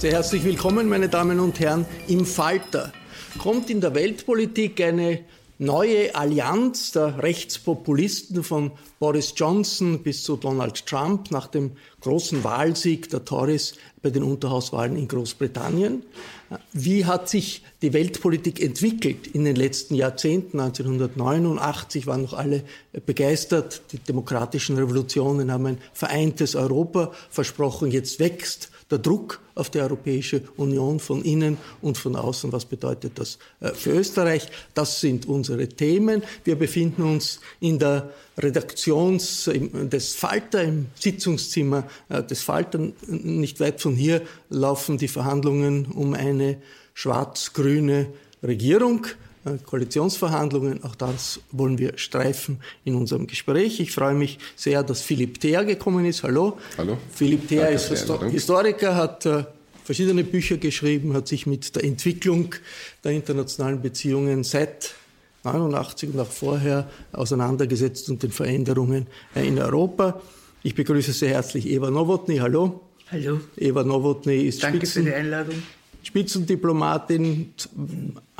Sehr herzlich willkommen, meine Damen und Herren, im Falter. Kommt in der Weltpolitik eine neue Allianz der Rechtspopulisten von Boris Johnson bis zu Donald Trump nach dem großen Wahlsieg der Tories bei den Unterhauswahlen in Großbritannien. Wie hat sich die Weltpolitik entwickelt in den letzten Jahrzehnten? 1989 waren noch alle begeistert. Die demokratischen Revolutionen haben ein vereintes Europa versprochen. Jetzt wächst der Druck auf die Europäische Union von innen und von außen. Was bedeutet das äh, für Österreich? Das sind unsere Themen. Wir befinden uns in der Redaktions des Falter, im Sitzungszimmer äh, des Falter. Nicht weit von hier laufen die Verhandlungen um eine schwarz-grüne Regierung. Äh, Koalitionsverhandlungen. Auch das wollen wir streifen in unserem Gespräch. Ich freue mich sehr, dass Philipp Theer gekommen ist. Hallo. Hallo. Philipp Theer ist Historiker, hat äh, verschiedene Bücher geschrieben, hat sich mit der Entwicklung der internationalen Beziehungen seit 89 und auch vorher auseinandergesetzt und den Veränderungen äh, in Europa. Ich begrüße sehr herzlich Eva Nowotny. Hallo. Hallo. Eva Nowotny ist Danke Spitzen, für die Einladung. Spitzendiplomatin,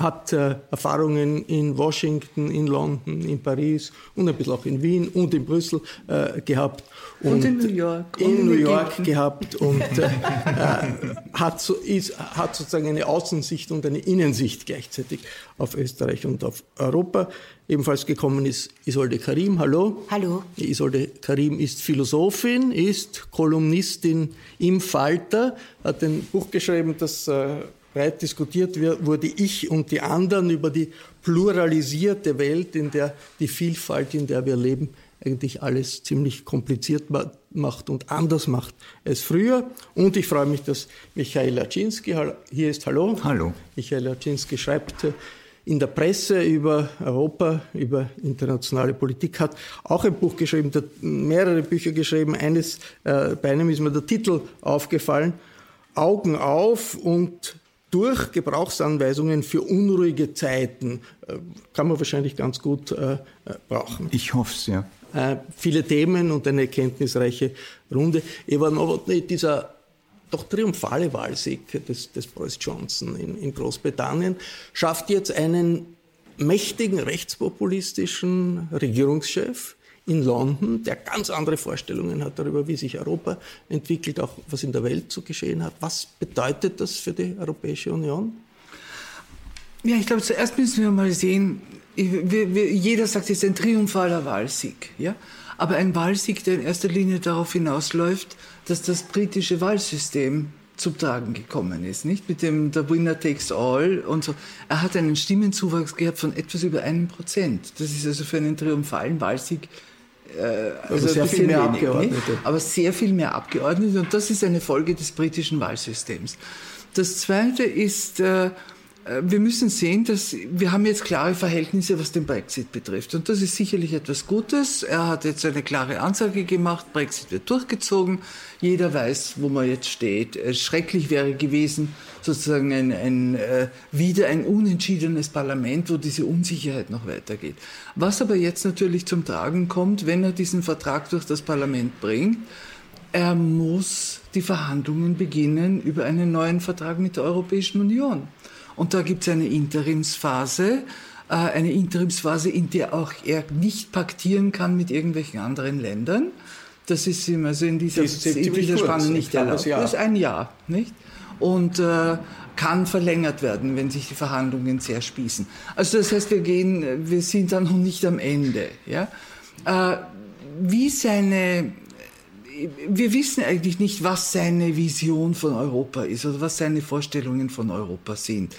hat äh, Erfahrungen in Washington, in London, in Paris und ein bisschen auch in Wien und in Brüssel äh, gehabt. Und, und, in New York. In New York gehabt und äh, äh, hat, so, ist, hat sozusagen eine Außensicht und eine Innensicht gleichzeitig auf Österreich und auf Europa. Ebenfalls gekommen ist Isolde Karim. Hallo. Hallo. Isolde Karim ist Philosophin, ist Kolumnistin im Falter, hat ein Buch geschrieben, das äh, breit diskutiert wurde, ich und die anderen über die pluralisierte Welt, in der die Vielfalt, in der wir leben, eigentlich alles ziemlich kompliziert macht und anders macht als früher. Und ich freue mich, dass Michael Laczynski hier ist. Hallo. Hallo. Michael Laczynski schreibt äh, in der Presse über Europa, über internationale Politik, hat auch ein Buch geschrieben, mehrere Bücher geschrieben. Eines, äh, bei einem ist mir der Titel aufgefallen, Augen auf und durch Gebrauchsanweisungen für unruhige Zeiten. Äh, kann man wahrscheinlich ganz gut äh, brauchen. Ich hoffe es, ja. Äh, viele Themen und eine erkenntnisreiche Runde. Nowotny, dieser doch triumphale Wahlsieg des, des Boris Johnson in, in Großbritannien schafft jetzt einen mächtigen rechtspopulistischen Regierungschef, in London, der ganz andere Vorstellungen hat darüber, wie sich Europa entwickelt, auch was in der Welt zu geschehen hat. Was bedeutet das für die Europäische Union? Ja, ich glaube, zuerst müssen wir mal sehen, wir, wir, jeder sagt, es ist ein triumphaler Wahlsieg. Ja? Aber ein Wahlsieg, der in erster Linie darauf hinausläuft, dass das britische Wahlsystem zum Tragen gekommen ist, nicht? Mit dem der Winner takes all und so. Er hat einen Stimmenzuwachs gehabt von etwas über einem Prozent. Das ist also für einen triumphalen Wahlsieg also, also sehr viel mehr wenig, Abgeordnete. Nicht? Aber sehr viel mehr Abgeordnete und das ist eine Folge des britischen Wahlsystems. Das zweite ist, äh, äh, wir müssen sehen, dass wir haben jetzt klare Verhältnisse, was den Brexit betrifft. Und das ist sicherlich etwas Gutes. Er hat jetzt eine klare Ansage gemacht, Brexit wird durchgezogen. Jeder weiß, wo man jetzt steht. Schrecklich wäre gewesen, sozusagen ein, ein, äh, wieder ein unentschiedenes Parlament, wo diese Unsicherheit noch weitergeht. Was aber jetzt natürlich zum Tragen kommt, wenn er diesen Vertrag durch das Parlament bringt, er muss die Verhandlungen beginnen über einen neuen Vertrag mit der Europäischen Union. Und da gibt es eine Interimsphase, äh, eine Interimsphase, in der auch er nicht paktieren kann mit irgendwelchen anderen Ländern. Das ist ihm also in dieser, in dieser Spanne nicht erlaubt. Das ist ein Jahr, nicht? Und äh, kann verlängert werden, wenn sich die Verhandlungen sehr spießen. Also das heißt, wir gehen, wir sind dann noch nicht am Ende. Ja? Äh, wie seine wir wissen eigentlich nicht, was seine Vision von Europa ist oder was seine Vorstellungen von Europa sind.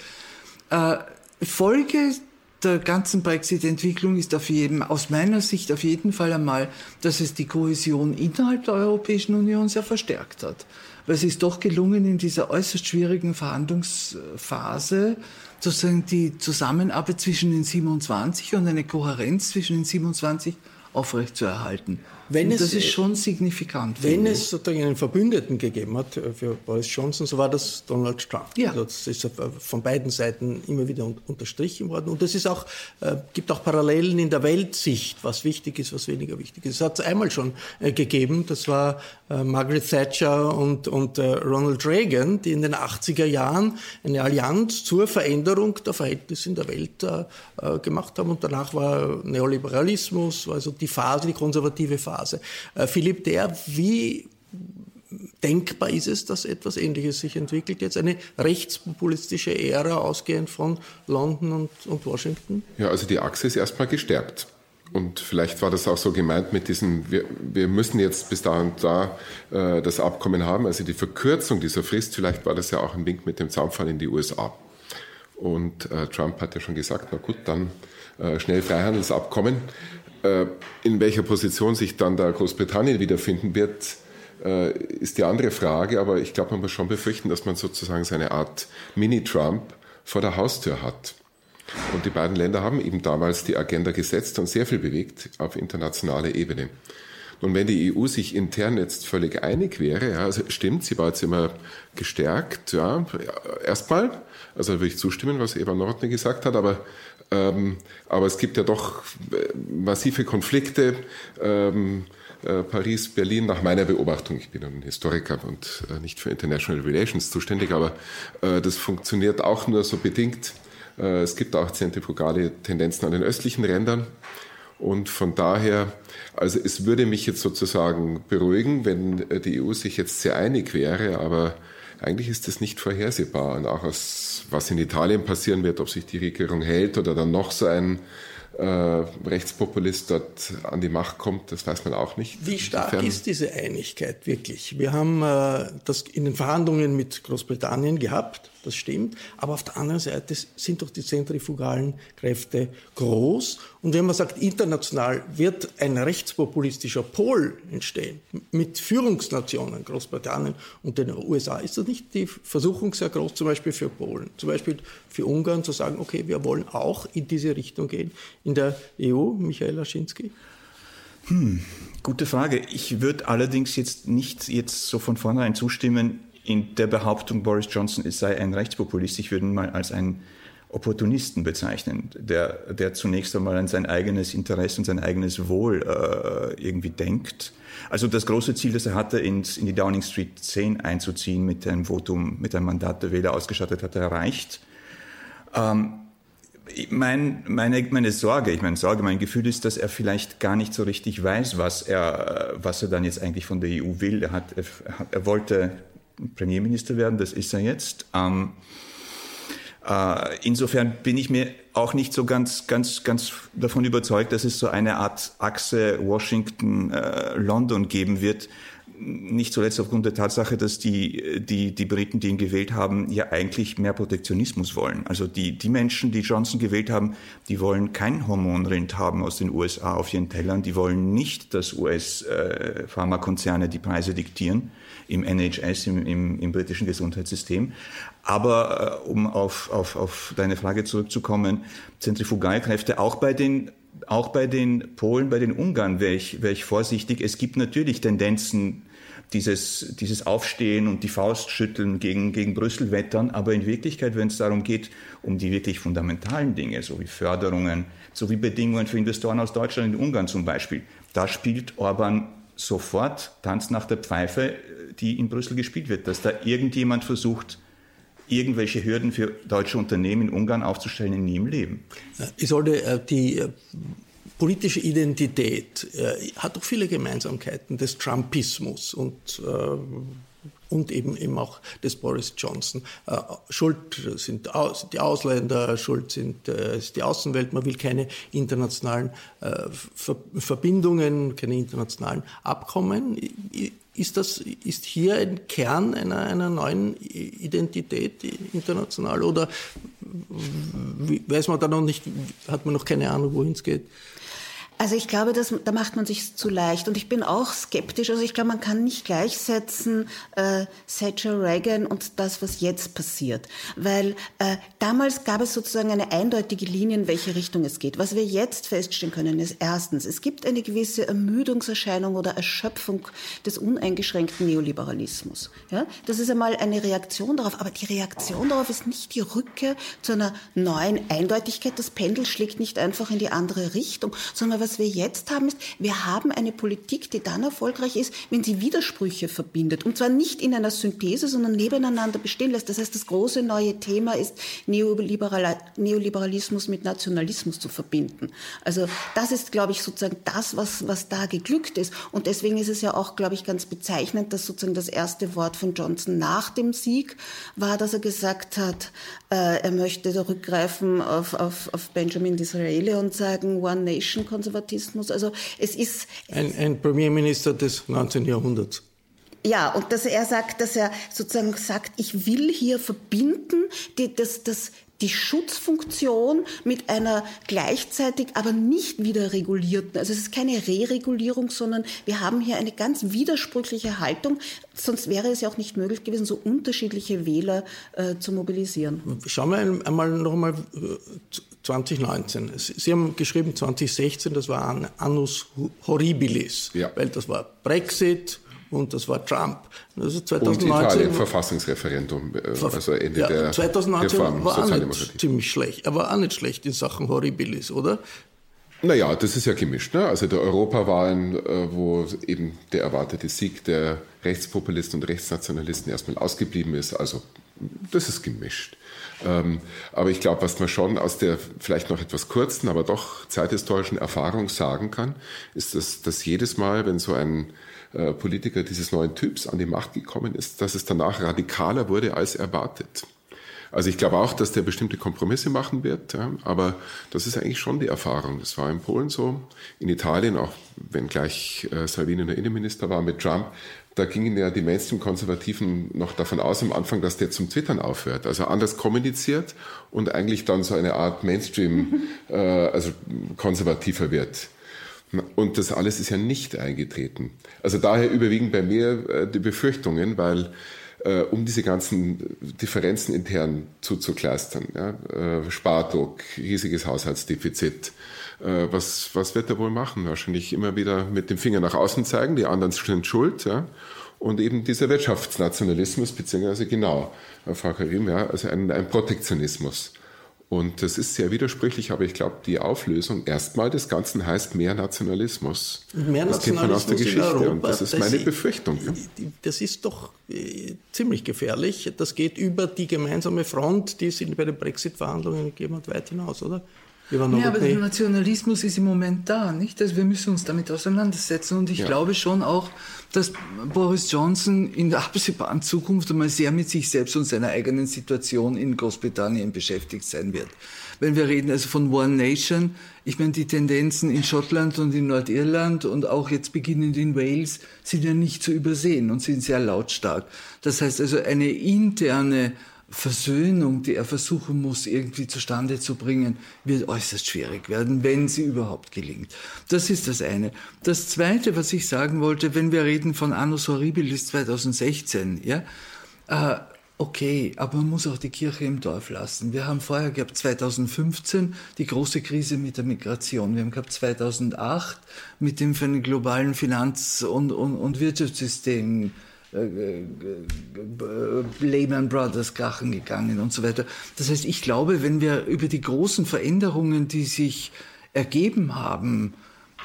Äh, Folge der ganzen Brexit-Entwicklung ist auf jeden, aus meiner Sicht auf jeden Fall einmal, dass es die Kohäsion innerhalb der Europäischen Union sehr verstärkt hat. Weil es ist doch gelungen, in dieser äußerst schwierigen Verhandlungsphase sozusagen die Zusammenarbeit zwischen den 27 und eine Kohärenz zwischen den 27 aufrechtzuerhalten. Wenn es, das ist schon signifikant. Wenn es sozusagen einen Verbündeten gegeben hat äh, für Boris Johnson, so war das Donald Trump. Ja. Also das ist äh, von beiden Seiten immer wieder unterstrichen worden. Und es auch, äh, gibt auch Parallelen in der Weltsicht, was wichtig ist, was weniger wichtig ist. Es hat es einmal schon äh, gegeben, das war äh, Margaret Thatcher und, und äh, Ronald Reagan, die in den 80er Jahren eine Allianz zur Veränderung der Verhältnisse in der Welt gemacht haben. Und danach war Neoliberalismus, also die Phase, die konservative Phase Phase. Äh, Philipp Der, wie denkbar ist es, dass etwas Ähnliches sich entwickelt, jetzt eine rechtspopulistische Ära ausgehend von London und, und Washington? Ja, also die Achse ist erstmal gestärkt. Und vielleicht war das auch so gemeint mit diesem, wir, wir müssen jetzt bis da und da äh, das Abkommen haben, also die Verkürzung dieser Frist, vielleicht war das ja auch ein Wink mit dem Zaunfall in die USA. Und äh, Trump hat ja schon gesagt, na gut, dann äh, schnell Freihandelsabkommen. Äh, in welcher Position sich dann da Großbritannien wiederfinden wird, äh, ist die andere Frage. Aber ich glaube, man muss schon befürchten, dass man sozusagen seine Art Mini-Trump vor der Haustür hat. Und die beiden Länder haben eben damals die Agenda gesetzt und sehr viel bewegt auf internationaler Ebene. Und wenn die EU sich intern jetzt völlig einig wäre, ja, also stimmt, sie war jetzt immer gestärkt, ja, erstmal, also würde ich zustimmen, was Eva Nordner gesagt hat, aber ähm, aber es gibt ja doch äh, massive Konflikte. Ähm, äh, Paris, Berlin, nach meiner Beobachtung, ich bin ein Historiker und äh, nicht für International Relations zuständig, aber äh, das funktioniert auch nur so bedingt. Es gibt auch zentrifugale Tendenzen an den östlichen Rändern. Und von daher, also es würde mich jetzt sozusagen beruhigen, wenn die EU sich jetzt sehr einig wäre, aber eigentlich ist das nicht vorhersehbar. Und auch aus, was in Italien passieren wird, ob sich die Regierung hält oder dann noch so ein äh, Rechtspopulist dort an die Macht kommt, das weiß man auch nicht. Wie stark Insofern ist diese Einigkeit wirklich? Wir haben äh, das in den Verhandlungen mit Großbritannien gehabt das stimmt. Aber auf der anderen Seite sind doch die zentrifugalen Kräfte groß. Und wenn man sagt, international wird ein rechtspopulistischer Pol entstehen mit Führungsnationen, Großbritannien und den USA, ist das nicht die Versuchung sehr groß, zum Beispiel für Polen, zum Beispiel für Ungarn zu sagen, okay, wir wollen auch in diese Richtung gehen in der EU, Michael Laschinski? Hm, gute Frage. Ich würde allerdings jetzt nicht jetzt so von vornherein zustimmen, in der Behauptung, Boris Johnson sei ein Rechtspopulist, ich würde ihn mal als einen Opportunisten bezeichnen, der, der zunächst einmal an sein eigenes Interesse und sein eigenes Wohl äh, irgendwie denkt. Also das große Ziel, das er hatte, ins, in die Downing Street 10 einzuziehen, mit einem Votum, mit einem Mandat der Wähler ausgestattet, hat er erreicht. Ähm, mein, meine, meine Sorge, ich meine Sorge, mein Gefühl ist, dass er vielleicht gar nicht so richtig weiß, was er, was er dann jetzt eigentlich von der EU will. Er hat, er, er wollte Premierminister werden, das ist er jetzt. Ähm, Äh, insofern bin ich mir auch nicht so ganz, ganz, ganz davon überzeugt, dass es so eine Art Achse Washington-London äh, geben wird, nicht zuletzt aufgrund der Tatsache, dass die, die, die Briten, die ihn gewählt haben, ja eigentlich mehr Protektionismus wollen. Also die, die Menschen, die Johnson gewählt haben, die wollen kein Hormonrind haben aus den USA auf ihren Tellern. Die wollen nicht, dass US-Pharmakonzerne die Preise diktieren im NHS, im, im, im britischen Gesundheitssystem. Aber äh, um auf, auf, auf deine Frage zurückzukommen, Zentrifugalkräfte auch bei den auch bei den Polen, bei den Ungarn wäre ich, wär ich vorsichtig. Es gibt natürlich Tendenzen, dieses, dieses Aufstehen und die Faust schütteln gegen, gegen Brüssel wettern. Aber in Wirklichkeit, wenn es darum geht, um die wirklich fundamentalen Dinge, so wie Förderungen, so wie Bedingungen für Investoren aus Deutschland und Ungarn zum Beispiel, da spielt Orban sofort Tanz nach der Pfeife, die in Brüssel gespielt wird, dass da irgendjemand versucht, irgendwelche Hürden für deutsche Unternehmen in Ungarn aufzustellen, in im Leben. Isolde, äh, die äh, politische Identität äh, hat doch viele Gemeinsamkeiten des Trumpismus und und eben, eben auch des Boris Johnson. Schuld sind, die Ausländer, schuld sind, ist die Außenwelt. Man will keine internationalen Verbindungen, keine internationalen Abkommen. Ist, das, ist hier ein Kern einer, einer neuen Identität international oder weiß man da noch nicht, hat man noch keine Ahnung, wohin es geht? Also ich glaube, das, da macht man sich zu leicht. Und ich bin auch skeptisch. Also ich glaube, man kann nicht gleichsetzen äh, Thatcher Reagan und das, was jetzt passiert. Weil äh, damals gab es sozusagen eine eindeutige Linie, in welche Richtung es geht. Was wir jetzt feststellen können, ist erstens, es gibt eine gewisse Ermüdungserscheinung oder Erschöpfung des uneingeschränkten Neoliberalismus. Ja? Das ist einmal eine Reaktion darauf. Aber die Reaktion darauf ist nicht die Rückkehr zu einer neuen Eindeutigkeit. Das Pendel schlägt nicht einfach in die andere Richtung, sondern was was wir jetzt haben, ist, wir haben eine Politik, die dann erfolgreich ist, wenn sie Widersprüche verbindet. Und zwar nicht in einer Synthese, sondern nebeneinander bestehen lässt. Das heißt, das große neue Thema ist, Neoliberal Neoliberalismus mit Nationalismus zu verbinden. Also das ist, glaube ich, sozusagen das, was, was da geglückt ist. Und deswegen ist es ja auch, glaube ich, ganz bezeichnend, dass sozusagen das erste Wort von Johnson nach dem Sieg war, dass er gesagt hat, äh, er möchte zurückgreifen auf, auf, auf Benjamin Disraeli und sagen, One Nation Konservatismus Konservatismus. Also es ist ein, ein Premierminister des 19. Jahrhunderts. Ja, und dass er sagt, dass er sozusagen sagt, ich will hier verbinden, die, das, das, die Schutzfunktion mit einer gleichzeitig aber nicht wieder regulierten. Also es ist keine Re-Regulierung, sondern wir haben hier eine ganz widersprüchliche Haltung. Sonst wäre es ja auch nicht möglich gewesen, so unterschiedliche Wähler äh, zu mobilisieren. Schauen wir einmal noch einmal 2019. Sie haben geschrieben 2016, das war ein Annus Horribilis, ja. weil das war Brexit und das war Trump. Also 2019 und Italien Verfassungsreferendum, äh, also Ende ja, der 2019 Reform, war auch nicht ziemlich schlecht, aber auch nicht schlecht in Sachen Horribilis, oder? Naja, das ist ja gemischt. Ne? Also der Europawahlen, äh, wo eben der erwartete Sieg der Rechtspopulisten und Rechtsnationalisten erstmal ausgeblieben ist, also das ist gemischt. Ähm, aber ich glaube, was man schon aus der vielleicht noch etwas kurzen, aber doch zeithistorischen Erfahrung sagen kann, ist, dass, dass jedes Mal, wenn so ein äh, Politiker dieses neuen Typs an die Macht gekommen ist, dass es danach radikaler wurde als erwartet. Also ich glaube auch, dass der bestimmte Kompromisse machen wird, ja, aber das ist eigentlich schon die Erfahrung. Das war in Polen so, in Italien auch, wenn gleich äh, Salvini der Innenminister war mit Trump, da gingen ja die Mainstream-Konservativen noch davon aus am Anfang, dass der zum Twittern aufhört. Also anders kommuniziert und eigentlich dann so eine Art Mainstream, äh, also konservativer wird. Und das alles ist ja nicht eingetreten. Also daher überwiegen bei mir äh, die Befürchtungen, weil äh, um diese ganzen Differenzen intern zuzukleistern, ja, äh, Spardruck, riesiges Haushaltsdefizit, äh, was, was wird er wohl machen? Wahrscheinlich immer wieder mit dem Finger nach außen zeigen, die anderen sind schuld. Ja? Und eben dieser Wirtschaftsnationalismus, beziehungsweise genau, Frau Karim, ja, also ein, ein Protektionismus. Und das ist sehr widersprüchlich, aber ich glaube, die Auflösung erstmal des Ganzen heißt mehr Nationalismus. Mehr das kennt man aus der Geschichte Europa, und das ist das meine Befürchtung. Das ist doch äh, ziemlich gefährlich. Das geht über die gemeinsame Front, die es bei den Brexit-Verhandlungen gegeben hat, weit hinaus, oder? Ja, aber der Nationalismus ist im Moment da, nicht? Also wir müssen uns damit auseinandersetzen. Und ich ja. glaube schon auch, dass Boris Johnson in der absehbaren Zukunft einmal sehr mit sich selbst und seiner eigenen Situation in Großbritannien beschäftigt sein wird. Wenn wir reden also von One Nation, ich meine, die Tendenzen in Schottland und in Nordirland und auch jetzt beginnend in Wales sind ja nicht zu übersehen und sind sehr lautstark. Das heißt also eine interne Versöhnung, die er versuchen muss, irgendwie zustande zu bringen, wird äußerst schwierig werden, wenn sie überhaupt gelingt. Das ist das eine. Das zweite, was ich sagen wollte, wenn wir reden von Annus Horribilis 2016, ja, äh, okay, aber man muss auch die Kirche im Dorf lassen. Wir haben vorher gehabt 2015 die große Krise mit der Migration. Wir haben gehabt 2008 mit dem für den globalen Finanz- und, und, und Wirtschaftssystem Lehman Brothers krachen gegangen und so weiter. Das heißt, ich glaube, wenn wir über die großen Veränderungen, die sich ergeben haben,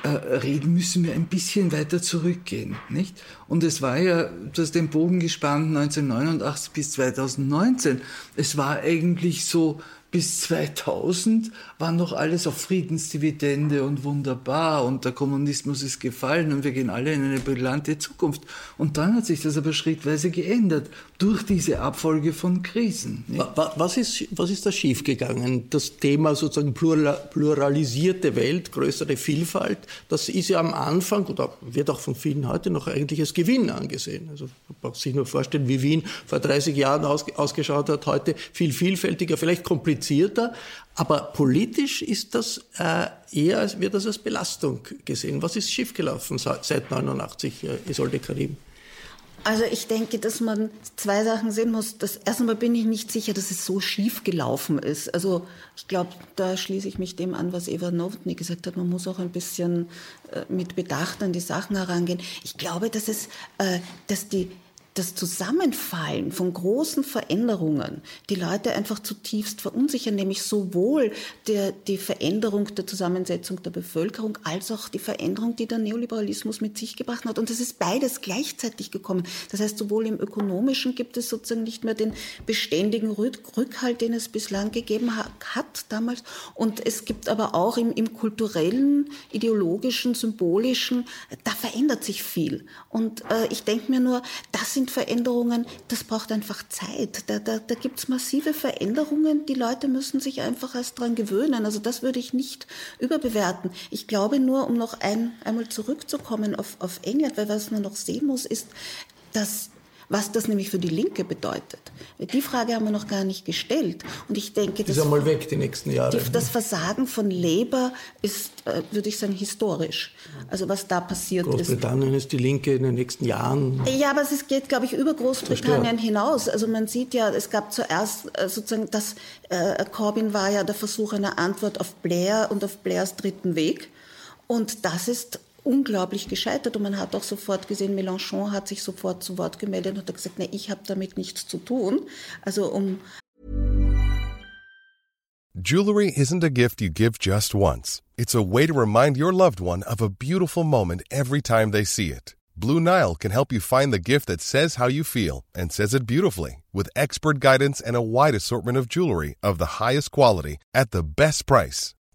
äh, reden, müssen wir ein bisschen weiter zurückgehen, nicht? Und es war ja, du hast den Bogen gespannt, 1989 bis 2019. Es war eigentlich so, bis 2000 war noch alles auf Friedensdividende und wunderbar und der Kommunismus ist gefallen und wir gehen alle in eine brillante Zukunft. Und dann hat sich das aber schrittweise geändert durch diese Abfolge von Krisen. Was ist, was ist da schiefgegangen? Das Thema sozusagen pluralisierte Welt, größere Vielfalt, das ist ja am Anfang oder wird auch von vielen heute noch eigentlich als Gewinn angesehen. Also man braucht sich nur vorstellen, wie Wien vor 30 Jahren ausgeschaut hat, heute viel vielfältiger, vielleicht komplizierter, aber politisch ist das äh, eher, wird das als Belastung gesehen. Was ist schiefgelaufen seit 1989, äh, Isolde Karim? Also ich denke, dass man zwei Sachen sehen muss. Das erste Mal bin ich nicht sicher, dass es so schief gelaufen ist. Also ich glaube, da schließe ich mich dem an, was Eva Novotny gesagt hat. Man muss auch ein bisschen äh, mit Bedacht an die Sachen herangehen. Ich glaube, dass es, äh, dass die das Zusammenfallen von großen Veränderungen die Leute einfach zutiefst verunsichern, nämlich sowohl der, die Veränderung der Zusammensetzung der Bevölkerung als auch die Veränderung, die der Neoliberalismus mit sich gebracht hat. Und es ist beides gleichzeitig gekommen. Das heißt, sowohl im ökonomischen gibt es sozusagen nicht mehr den beständigen Rückhalt, den es bislang gegeben hat damals. Und es gibt aber auch im, im kulturellen, ideologischen, symbolischen, da verändert sich viel. Und äh, ich denke mir nur, das sind Veränderungen, das braucht einfach Zeit. Da, da, da gibt es massive Veränderungen. Die Leute müssen sich einfach erst dran gewöhnen. Also das würde ich nicht überbewerten. Ich glaube nur, um noch ein, einmal zurückzukommen auf, auf England, weil was man noch sehen muss, ist, dass was das nämlich für die Linke bedeutet. Die Frage haben wir noch gar nicht gestellt. Und ich denke, das ist einmal weg die nächsten Jahre. Die, das Versagen von Labour ist, äh, würde ich sagen, historisch. Also was da passiert Großbritannien ist. Großbritannien ist die Linke in den nächsten Jahren. Ja, aber es geht, glaube ich, über Großbritannien hinaus. Also man sieht ja, es gab zuerst äh, sozusagen, dass äh, Corbyn war ja der Versuch einer Antwort auf Blair und auf Blairs dritten Weg. Und das ist unglaublich gescheitert und man hat auch sofort gesehen, Mélenchon hat sich sofort zu Wort gemeldet und hat gesagt, nee, ich habe damit nichts zu tun. Also um Jewelry isn't a gift you give just once. It's a way to remind your loved one of a beautiful moment every time they see it. Blue Nile can help you find the gift that says how you feel and says it beautifully with expert guidance and a wide assortment of jewelry of the highest quality at the best price.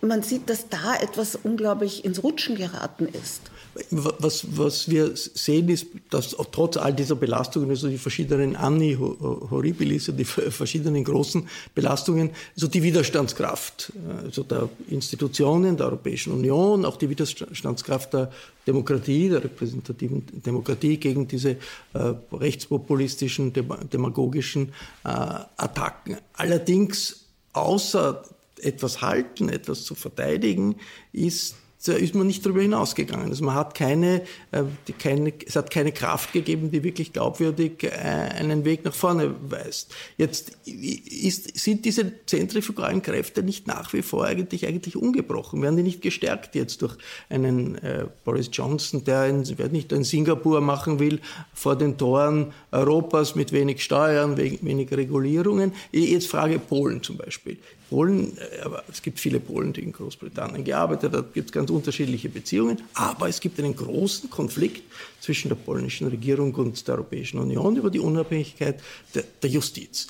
Man sieht, dass da etwas unglaublich ins Rutschen geraten ist. Was, was wir sehen, ist, dass trotz all dieser Belastungen, also die verschiedenen Anni Horribilis, die verschiedenen großen Belastungen, also die Widerstandskraft also der Institutionen der Europäischen Union, auch die Widerstandskraft der Demokratie, der repräsentativen Demokratie gegen diese äh, rechtspopulistischen, demagogischen äh, Attacken. Allerdings außer etwas halten, etwas zu verteidigen, ist da ist man nicht darüber hinausgegangen. Also man hat keine, äh, keine, es hat keine Kraft gegeben, die wirklich glaubwürdig äh, einen Weg nach vorne weist. Jetzt ist, sind diese zentrifugalen Kräfte nicht nach wie vor eigentlich, eigentlich ungebrochen. Werden die nicht gestärkt jetzt durch einen äh, Boris Johnson, der ein, nicht ein Singapur machen will vor den Toren Europas mit wenig Steuern, wenig Regulierungen? Jetzt frage Polen zum Beispiel Polen, äh, aber es gibt viele Polen, die in Großbritannien gearbeitet haben, da gibt es ganz unterschiedliche Beziehungen, aber es gibt einen großen Konflikt zwischen der polnischen Regierung und der Europäischen Union über die Unabhängigkeit der, der Justiz.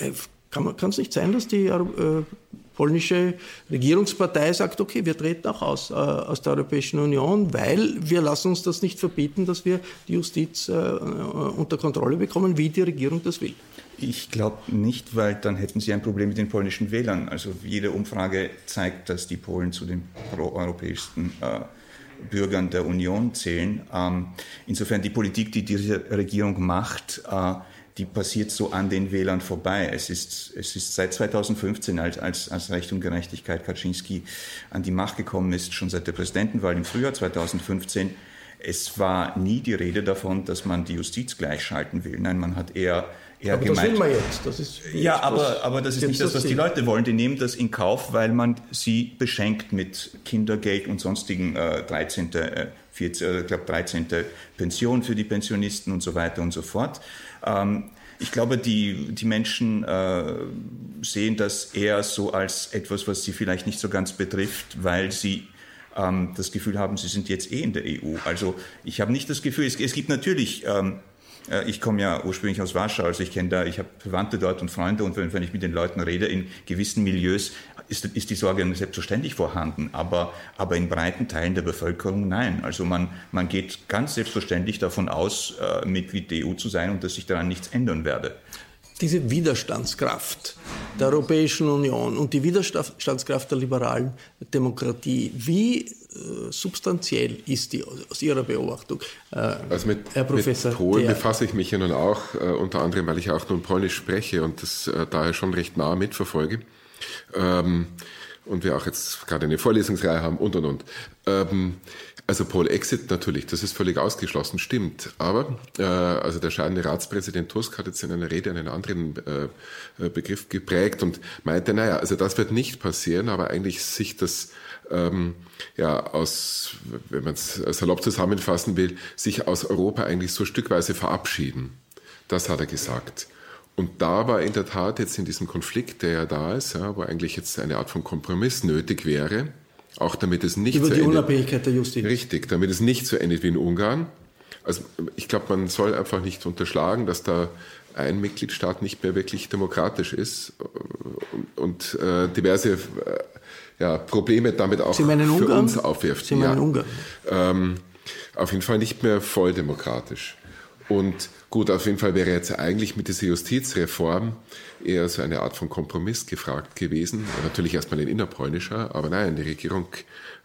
Äh, kann es nicht sein, dass die äh, polnische Regierungspartei sagt, okay, wir treten auch aus, äh, aus der Europäischen Union, weil wir lassen uns das nicht verbieten, dass wir die Justiz äh, unter Kontrolle bekommen, wie die Regierung das will. Ich glaube nicht, weil dann hätten sie ein Problem mit den polnischen Wählern. Also jede Umfrage zeigt, dass die Polen zu den proeuropäischsten äh, Bürgern der Union zählen. Ähm, insofern die Politik, die diese Regierung macht, äh, die passiert so an den Wählern vorbei. Es ist, es ist seit 2015, als, als, als Recht und Gerechtigkeit Kaczynski an die Macht gekommen ist, schon seit der Präsidentenwahl im Frühjahr 2015, es war nie die Rede davon, dass man die Justiz gleichschalten will. Nein, man hat eher eher aber gemeint. Das will man jetzt. Das ist ja, aber, aber das ist nicht das, was die Leute wollen. Die nehmen das in Kauf, weil man sie beschenkt mit Kindergeld und sonstigen äh, 13. Äh, 14, äh, ich glaube 13. Pension für die Pensionisten und so weiter und so fort. Ähm, ich glaube, die, die Menschen äh, sehen das eher so als etwas, was sie vielleicht nicht so ganz betrifft, weil sie ähm, das Gefühl haben, sie sind jetzt eh in der EU. Also ich habe nicht das Gefühl, es, es gibt natürlich ähm, äh, ich komme ja ursprünglich aus Warschau, also ich kenne da, ich habe Verwandte dort und Freunde und wenn, wenn, ich mit den Leuten rede in gewissen Milieus, ist, ist die Sorge selbstverständlich vorhanden, aber, aber in breiten Teilen der Bevölkerung nein. Also man, man geht ganz selbstverständlich davon aus, äh, Mitglied der EU zu sein und dass sich daran nichts ändern werde diese Widerstandskraft der Europäischen Union und die Widerstandskraft der liberalen Demokratie, wie äh, substanziell ist die aus Ihrer Beobachtung, äh, also mit, Herr Professor? Mit Polen befasse ich mich ja nun auch, äh, unter anderem, weil ich auch nun Polnisch spreche und das äh, daher schon recht nah mitverfolge. Ähm, und wir auch jetzt gerade eine Vorlesungsreihe haben und und und. Ähm, also Paul Exit natürlich, das ist völlig ausgeschlossen, stimmt. Aber äh, also der scheidende Ratspräsident Tusk hat jetzt in einer Rede einen anderen äh, äh, Begriff geprägt und meinte, naja, also das wird nicht passieren, aber eigentlich sich das ähm, ja aus, wenn man es salopp zusammenfassen will, sich aus Europa eigentlich so stückweise verabschieden. Das hat er gesagt. Und da war in der Tat jetzt in diesem Konflikt, der ja da ist, ja, wo eigentlich jetzt eine Art von Kompromiss nötig wäre, auch damit es nicht Über so die endet, Unabhängigkeit der Justiz. Richtig, damit es nicht so endet wie in Ungarn. Also ich glaube, man soll einfach nicht unterschlagen, dass da ein Mitgliedstaat nicht mehr wirklich demokratisch ist und, und äh, diverse äh, ja, Probleme damit auch für uns aufwirft. Sie meinen ja. Ungarn? Ähm, auf jeden Fall nicht mehr voll demokratisch. Und gut, auf jeden Fall wäre jetzt eigentlich mit dieser Justizreform eher so eine Art von Kompromiss gefragt gewesen. Natürlich erstmal ein innerpolnischer, aber nein, die Regierung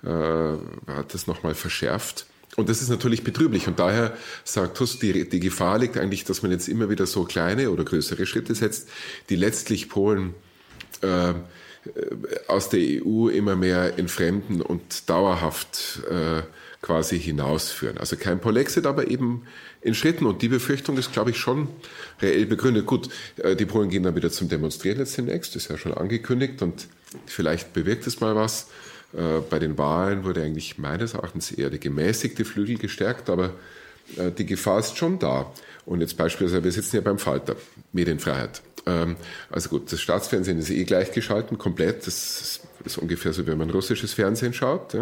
äh, hat das nochmal verschärft. Und das ist natürlich betrüblich. Und daher sagt Tusk, die, die Gefahr liegt eigentlich, dass man jetzt immer wieder so kleine oder größere Schritte setzt, die letztlich Polen äh, aus der EU immer mehr entfremden und dauerhaft äh, quasi hinausführen. Also kein Polexit, aber eben in Schritten. Und die Befürchtung ist, glaube ich, schon reell begründet. Gut, äh, die Polen gehen dann wieder zum Demonstrieren jetzt demnächst, ist ja schon angekündigt und vielleicht bewirkt es mal was. Äh, bei den Wahlen wurde eigentlich meines Erachtens eher der gemäßigte Flügel gestärkt, aber äh, die Gefahr ist schon da. Und jetzt beispielsweise, wir sitzen ja beim Falter, Medienfreiheit. Ähm, also gut, das Staatsfernsehen ist eh gleichgeschalten, komplett. Das ist ungefähr so, wenn man russisches Fernsehen schaut.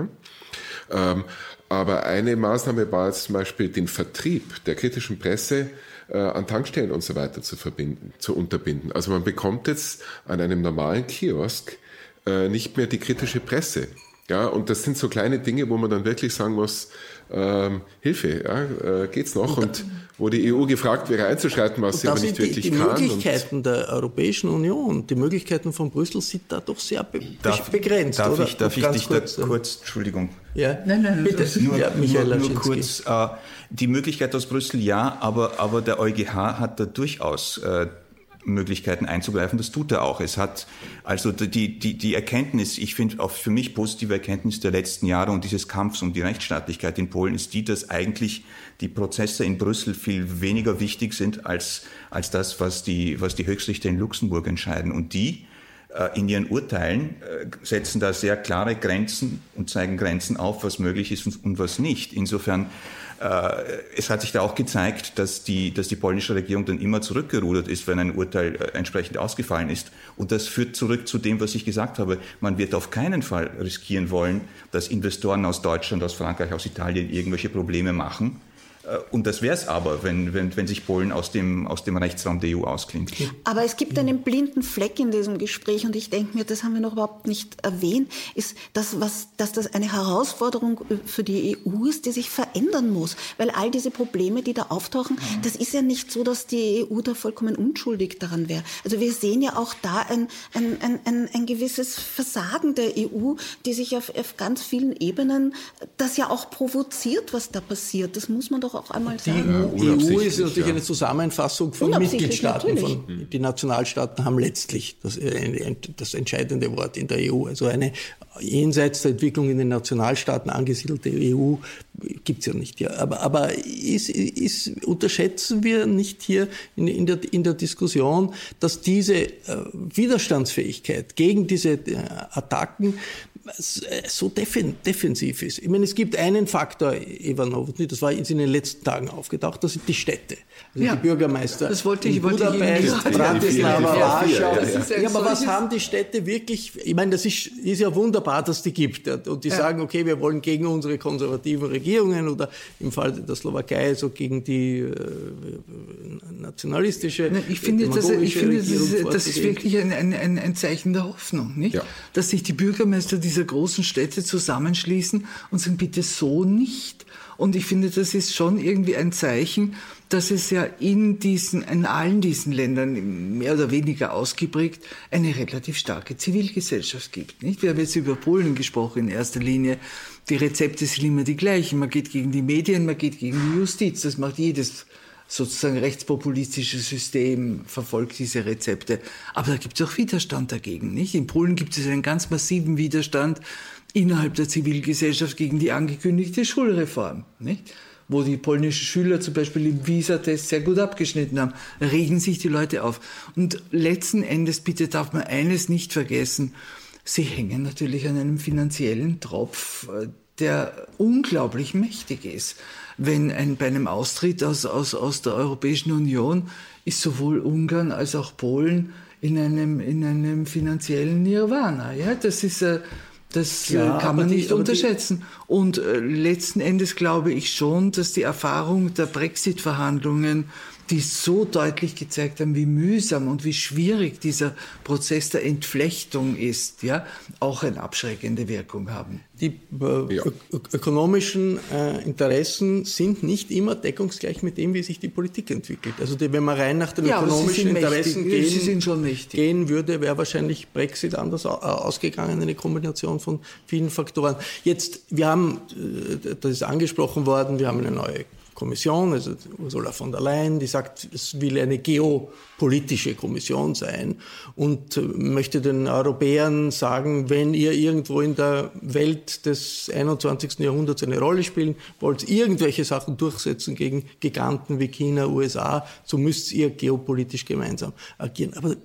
Ähm, aber eine Maßnahme war jetzt zum Beispiel den Vertrieb der kritischen Presse äh, an Tankstellen und so weiter zu, verbinden, zu unterbinden. Also man bekommt jetzt an einem normalen Kiosk äh, nicht mehr die kritische Presse. Ja, und das sind so kleine Dinge, wo man dann wirklich sagen muss, ähm, Hilfe, ja, äh, geht's noch? Und wo die EU gefragt wäre einzuschreiten, was sie aber nicht die, wirklich die kann. Die Möglichkeiten der Europäischen Union, die Möglichkeiten von Brüssel sind da doch sehr be darf, begrenzt. Darf oder? ich, darf ich dich kurz, da kurz, Entschuldigung. Ja, nein, nein, bitte. Nur, ja, Michael nur, nur kurz, äh, die Möglichkeit aus Brüssel ja, aber, aber der EuGH hat da durchaus äh, Möglichkeiten einzugreifen. Das tut er auch. Es hat also die, die, die Erkenntnis, ich finde auch für mich positive Erkenntnis der letzten Jahre und dieses Kampfs um die Rechtsstaatlichkeit in Polen ist die, dass eigentlich die Prozesse in Brüssel viel weniger wichtig sind als, als das, was die, was die Höchstrichter in Luxemburg entscheiden. Und die in ihren Urteilen äh, setzen da sehr klare Grenzen und zeigen Grenzen auf, was möglich ist und was nicht. Insofern äh, es hat sich da auch gezeigt, dass die, dass die polnische Regierung dann immer zurückgerudert ist, wenn ein Urteil entsprechend ausgefallen ist. Und das führt zurück zu dem, was ich gesagt habe. Man wird auf keinen Fall riskieren wollen, dass Investoren aus Deutschland, aus Frankreich, aus Italien irgendwelche Probleme machen äh, und das wäre es aber, wenn, wenn, wenn sich Polen aus dem, aus dem Rechtsraum der EU ausklingt. Aber es gibt einen blinden Fleck in diesem Gespräch und ich denke mir, das haben wir noch überhaupt nicht erwähnt, ist, das, was, dass das eine Herausforderung für die EU ist, die sich verändern muss. Weil all diese Probleme, die da auftauchen, das ist ja nicht so, dass die EU da vollkommen unschuldig daran wäre. Also wir sehen ja auch da ein, ein, ein, ein, ein gewisses Versagen der EU, die sich auf, auf ganz vielen Ebenen das ja auch provoziert, was da passiert. Das muss man doch doch auch einmal sagen. Die EU, EU ist natürlich eine Zusammenfassung von Mitgliedstaaten. Von, die Nationalstaaten haben letztlich das, äh, das entscheidende Wort in der EU. Also eine jenseits der Entwicklung in den Nationalstaaten angesiedelte EU gibt es ja nicht. Ja. Aber, aber ist, ist, unterschätzen wir nicht hier in, in, der, in der Diskussion, dass diese äh, Widerstandsfähigkeit gegen diese äh, Attacken so defensiv ist. Ich meine, es gibt einen Faktor, Ivanov, das war in den letzten Tagen aufgetaucht, das sind die Städte. Also ja, die Bürgermeister. Das wollte ich, wollte Budapest, ich Bratislava, Warschau. Ja, ja, aber was haben die Städte wirklich, ich meine, das ist, ist ja wunderbar, dass die gibt. Und die sagen, okay, wir wollen gegen unsere konservativen Regierungen oder im Fall der Slowakei so gegen die äh, nationalistische. Ich finde, das, ich finde das, ist, das ist wirklich ein, ein, ein Zeichen der Hoffnung, nicht? Dass sich die Bürgermeister die dieser großen Städte zusammenschließen und sagen, bitte so nicht. Und ich finde, das ist schon irgendwie ein Zeichen, dass es ja in diesen, in allen diesen Ländern mehr oder weniger ausgeprägt eine relativ starke Zivilgesellschaft gibt. Nicht? Wir haben jetzt über Polen gesprochen in erster Linie. Die Rezepte sind immer die gleichen. Man geht gegen die Medien, man geht gegen die Justiz. Das macht jedes sozusagen rechtspopulistische System verfolgt diese Rezepte. Aber da gibt es auch Widerstand dagegen. Nicht? In Polen gibt es einen ganz massiven Widerstand innerhalb der Zivilgesellschaft gegen die angekündigte Schulreform. Nicht? Wo die polnischen Schüler zum Beispiel im Visa-Test sehr gut abgeschnitten haben, regen sich die Leute auf. Und letzten Endes, bitte darf man eines nicht vergessen, sie hängen natürlich an einem finanziellen Tropf, äh, der unglaublich mächtig ist wenn ein, bei einem Austritt aus, aus, aus der Europäischen Union ist sowohl Ungarn als auch Polen in einem, in einem finanziellen Nirvana. Ja, das ist, äh, das äh, Klar, kann man nicht die, unterschätzen. Und äh, letzten Endes glaube ich schon, dass die Erfahrung der Brexit-Verhandlungen die so deutlich gezeigt haben, wie mühsam und wie schwierig dieser Prozess der Entflechtung ist, ja, auch eine abschreckende Wirkung haben. Die äh, ja. ökonomischen äh, Interessen sind nicht immer deckungsgleich mit dem, wie sich die Politik entwickelt. Also die, wenn man rein nach den ja, ökonomischen Interessen gehen, gehen, würde, wäre wahrscheinlich Brexit anders ausgegangen, eine Kombination von vielen Faktoren. Jetzt, wir haben, äh, das ist angesprochen worden, wir haben eine neue Kommission, also Ursula von der Leyen, die sagt, es will eine geopolitische Kommission sein und möchte den Europäern sagen, wenn ihr irgendwo in der Welt des 21. Jahrhunderts eine Rolle spielen wollt, irgendwelche Sachen durchsetzen gegen Giganten wie China, USA, so müsst ihr geopolitisch gemeinsam agieren. Aber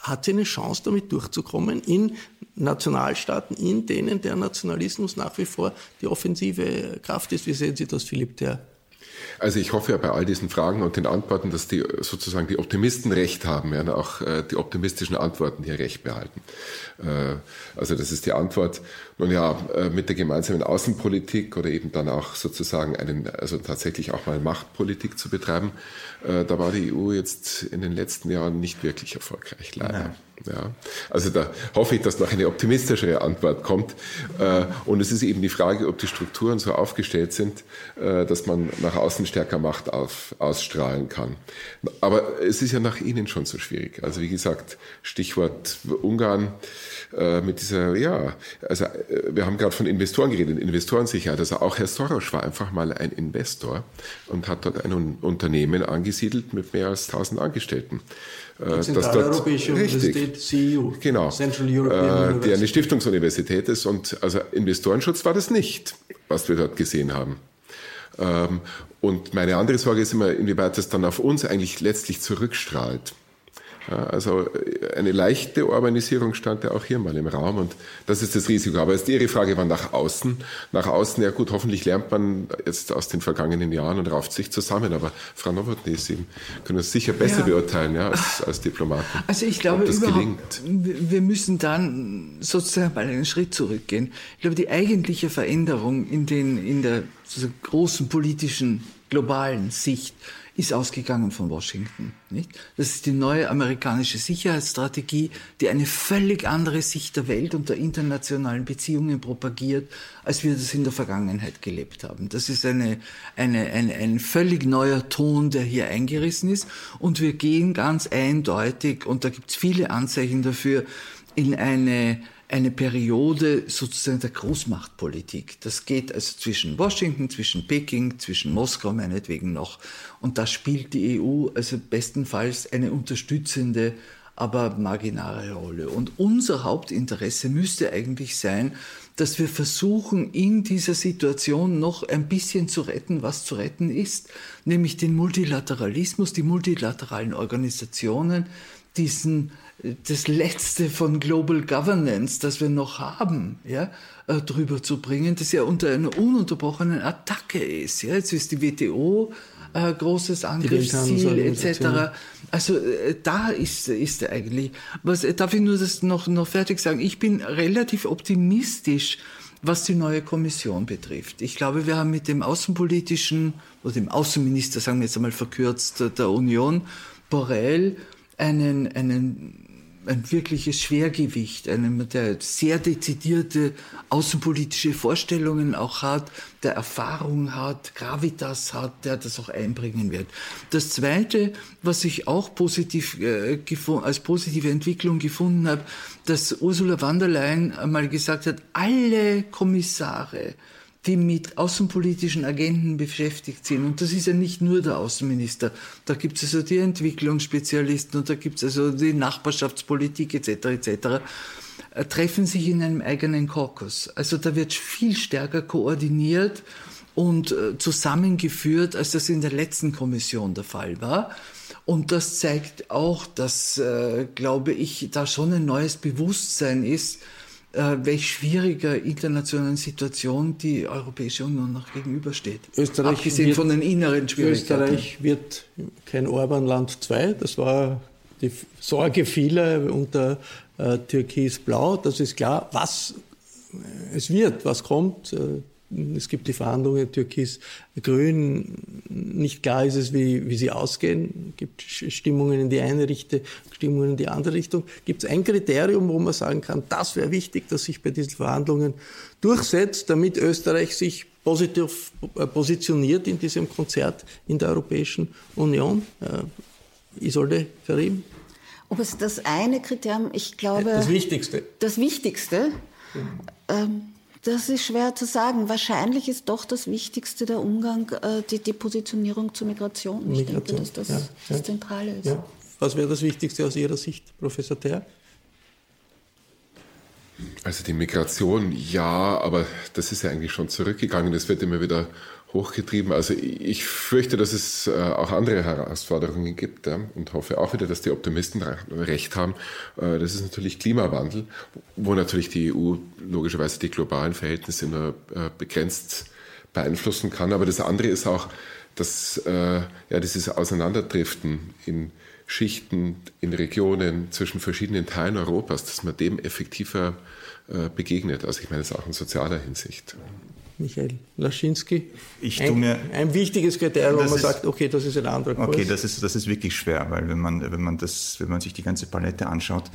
hat sie eine Chance, damit durchzukommen in Nationalstaaten, in denen der Nationalismus nach wie vor die offensive Kraft ist? Wie sehen Sie das, Philipp Ter? Also ich hoffe ja bei all diesen Fragen und den Antworten, dass die sozusagen die Optimisten recht haben, ja, auch äh, die optimistischen Antworten hier recht behalten. Äh, also das ist die Antwort. Nun ja, äh, mit der gemeinsamen Außenpolitik oder eben dann auch sozusagen einen, also tatsächlich auch mal Machtpolitik zu betreiben, äh, da war die EU jetzt in den letzten Jahren nicht wirklich erfolgreich, leider. Nein. Ja, also da hoffe ich, dass noch eine optimistischere Antwort kommt. Äh, und es ist eben die Frage, ob die Strukturen so aufgestellt sind, dass man nach außen stärker Macht auf, ausstrahlen kann. Aber es ist ja nach innen schon so schwierig. Also wie gesagt, Stichwort Ungarn mit dieser, ja, also wir haben gerade von Investoren geredet, Investorensicherheit. Also auch Herr Soros war einfach mal ein Investor und hat dort ein Unternehmen angesiedelt mit mehr als 1000 Angestellten. Die Zentraleuropäische Universität CEU, genau, Central European äh, die eine Stiftungsuniversität ist. Und also Investorenschutz war das nicht, was wir dort gesehen haben. Ähm, und meine andere Sorge ist immer, inwieweit das dann auf uns eigentlich letztlich zurückstrahlt. Also äh, eine leichte Urbanisierung stand ja auch hier mal im Raum und das ist das Risiko. Aber jetzt Ihre Frage war nach außen. Nach außen, ja gut, hoffentlich lernt man jetzt aus den vergangenen Jahren und rauft sich zusammen. Aber Frau Nowotny, Sie können es sicher besser ja. beurteilen ja, als, als Diplomaten. Also ich glaube, das gelingt. wir müssen dann sozusagen mal einen Schritt zurückgehen. Ich glaube, die eigentliche Veränderung in, den, in der großen politischen globalen Sicht ist ausgegangen von Washington. Nicht? Das ist die neue amerikanische Sicherheitsstrategie, die eine völlig andere Sicht der Welt und der internationalen Beziehungen propagiert, als wir das in der Vergangenheit gelebt haben. Das ist eine, eine, eine, ein völlig neuer Ton, der hier eingerissen ist. Und wir gehen ganz eindeutig, und da gibt es viele Anzeichen dafür, in eine eine Periode sozusagen der Großmachtpolitik. Das geht also zwischen Washington, zwischen Peking, zwischen Moskau meinetwegen noch. Und da spielt die EU also bestenfalls eine unterstützende, aber marginale Rolle. Und unser Hauptinteresse müsste eigentlich sein, dass wir versuchen, in dieser Situation noch ein bisschen zu retten, was zu retten ist, nämlich den Multilateralismus, die multilateralen Organisationen, diesen das Letzte von Global Governance, das wir noch haben, ja, äh, drüber zu bringen, das ja unter einer ununterbrochenen Attacke ist. Ja. Jetzt ist die WTO äh, großes Angriffsziel etc. Also äh, da ist, ist eigentlich. Was, äh, darf ich nur das noch, noch fertig sagen? Ich bin relativ optimistisch, was die neue Kommission betrifft. Ich glaube, wir haben mit dem außenpolitischen oder dem Außenminister, sagen wir jetzt einmal verkürzt, der Union, Borrell, einen, einen ein wirkliches Schwergewicht, einem, der sehr dezidierte außenpolitische Vorstellungen auch hat, der Erfahrung hat, Gravitas hat, der das auch einbringen wird. Das Zweite, was ich auch positiv äh, als positive Entwicklung gefunden habe, dass Ursula von der Leyen einmal gesagt hat, alle Kommissare, die mit außenpolitischen Agenten beschäftigt sind. Und das ist ja nicht nur der Außenminister. Da gibt es also die Entwicklungsspezialisten und da gibt es also die Nachbarschaftspolitik etc. etc. Äh, treffen sich in einem eigenen Korkus. Also da wird viel stärker koordiniert und äh, zusammengeführt, als das in der letzten Kommission der Fall war. Und das zeigt auch, dass, äh, glaube ich, da schon ein neues Bewusstsein ist, äh, welch schwieriger internationalen Situation die Europäische Union noch gegenübersteht. Österreich Abgesehen wird, von den inneren Schwierigkeiten. Österreich wird kein Orban-Land 2. Das war die Sorge vieler unter äh, Türkis-Blau. Das ist klar. Was es wird, was kommt, äh, es gibt die Verhandlungen Türkis-Grün. Nicht klar ist es, wie, wie sie ausgehen. Es gibt Stimmungen in die eine Richtung, Stimmungen in die andere Richtung. Gibt es ein Kriterium, wo man sagen kann, das wäre wichtig, dass sich bei diesen Verhandlungen durchsetzt, damit Österreich sich positiv äh, positioniert in diesem Konzert in der Europäischen Union? Äh, Isolde Karim? Ob es das eine Kriterium, ich glaube. Das Wichtigste. Das Wichtigste. Mhm. Ähm, das ist schwer zu sagen. Wahrscheinlich ist doch das Wichtigste der Umgang, äh, die, die Positionierung zur Migration. Ich Migration. denke, dass das ja, das ja. Zentrale ist. Ja. Was wäre das Wichtigste aus Ihrer Sicht, Professor Ter? Also die Migration, ja, aber das ist ja eigentlich schon zurückgegangen. Das wird immer wieder hochgetrieben. Also ich fürchte, dass es äh, auch andere Herausforderungen gibt und hoffe auch wieder, dass die Optimisten recht haben. Äh, das ist natürlich Klimawandel, wo natürlich die EU logischerweise die globalen Verhältnisse nur äh, begrenzt beeinflussen kann. Aber das andere ist auch, dass ja, dieses Auseinanderdriften in Schichten, in Regionen zwischen verschiedenen Teilen Europas, dass man dem effektiver begegnet. Also ich meine, es ist auch in sozialer Hinsicht. Michael Laschinski. Ich ein, mir, ein wichtiges Kriterium, wo man ist, sagt, okay, das ist ein anderer Kurs. Okay, das ist, das ist wirklich schwer, weil wenn man, wenn, man das, wenn man sich die ganze Palette anschaut,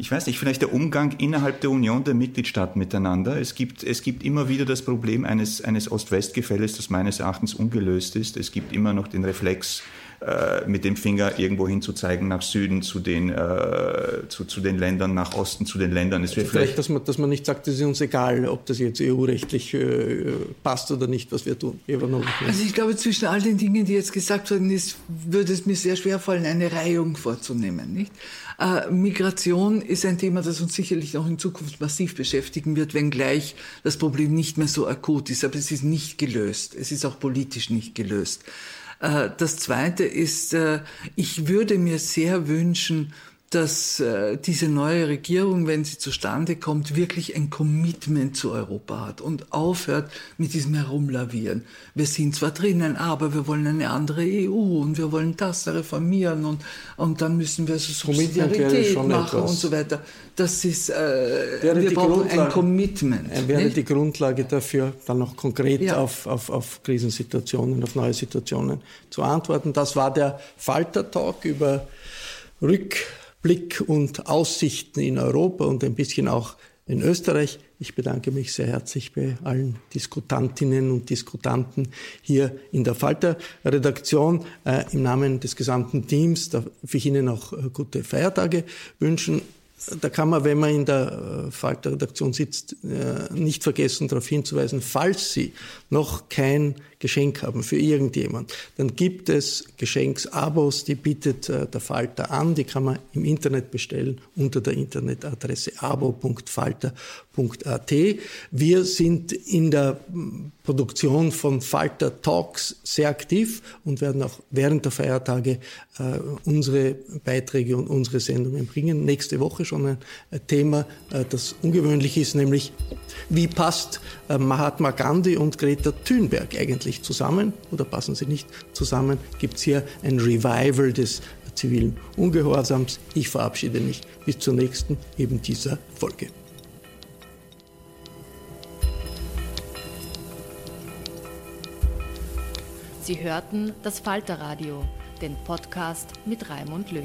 ich weiß nicht, vielleicht der Umgang innerhalb der Union der Mitgliedstaaten miteinander. Es gibt, es gibt immer wieder das Problem eines, eines Ost-West-Gefälles, das meines Erachtens ungelöst ist. Es gibt immer noch den Reflex, äh, mit dem Finger irgendwo hin zu zeigen, nach Süden zu den, äh, zu, zu den Ländern, nach Osten zu den Ländern. Es wird vielleicht, dass man, dass man nicht sagt, es ist uns egal, ob das jetzt EU-rechtlich äh, passt oder nicht, was wir tun. Also ich glaube, zwischen all den Dingen, die jetzt gesagt worden ist, würde es mir sehr schwer fallen, eine Reihung vorzunehmen. Nicht? Äh, Migration ist ein Thema, das uns sicherlich noch in Zukunft massiv beschäftigen wird, wenngleich das Problem nicht mehr so akut ist. Aber es ist nicht gelöst. Es ist auch politisch nicht gelöst. Äh, das Zweite ist, äh, ich würde mir sehr wünschen, dass äh, diese neue Regierung, wenn sie zustande kommt, wirklich ein Commitment zu Europa hat und aufhört mit diesem Herumlavieren. Wir sind zwar drinnen, aber wir wollen eine andere EU und wir wollen das reformieren und, und dann müssen wir so Subsidiarität machen etwas. und so weiter. Das ist, äh, wir brauchen ein Commitment. Er wäre nicht? die Grundlage dafür, dann noch konkret ja. auf, auf, auf Krisensituationen, auf neue Situationen zu antworten. Das war der Falter-Talk über Rück Blick und Aussichten in Europa und ein bisschen auch in Österreich. Ich bedanke mich sehr herzlich bei allen Diskutantinnen und Diskutanten hier in der Falter-Redaktion. Äh, Im Namen des gesamten Teams darf ich Ihnen auch äh, gute Feiertage wünschen da kann man, wenn man in der äh, Falter-Redaktion sitzt, äh, nicht vergessen, darauf hinzuweisen, falls Sie noch kein Geschenk haben für irgendjemand, dann gibt es Geschenksabos, die bietet äh, der Falter an, die kann man im Internet bestellen unter der Internetadresse abo.falter.at. Wir sind in der Produktion von Falter Talks sehr aktiv und werden auch während der Feiertage unsere Beiträge und unsere Sendungen bringen. Nächste Woche schon ein Thema, das ungewöhnlich ist, nämlich wie passt Mahatma Gandhi und Greta Thunberg eigentlich zusammen oder passen sie nicht zusammen? Gibt es hier ein Revival des zivilen Ungehorsams? Ich verabschiede mich bis zur nächsten eben dieser Folge. Sie hörten das Falterradio, den Podcast mit Raimund Löw.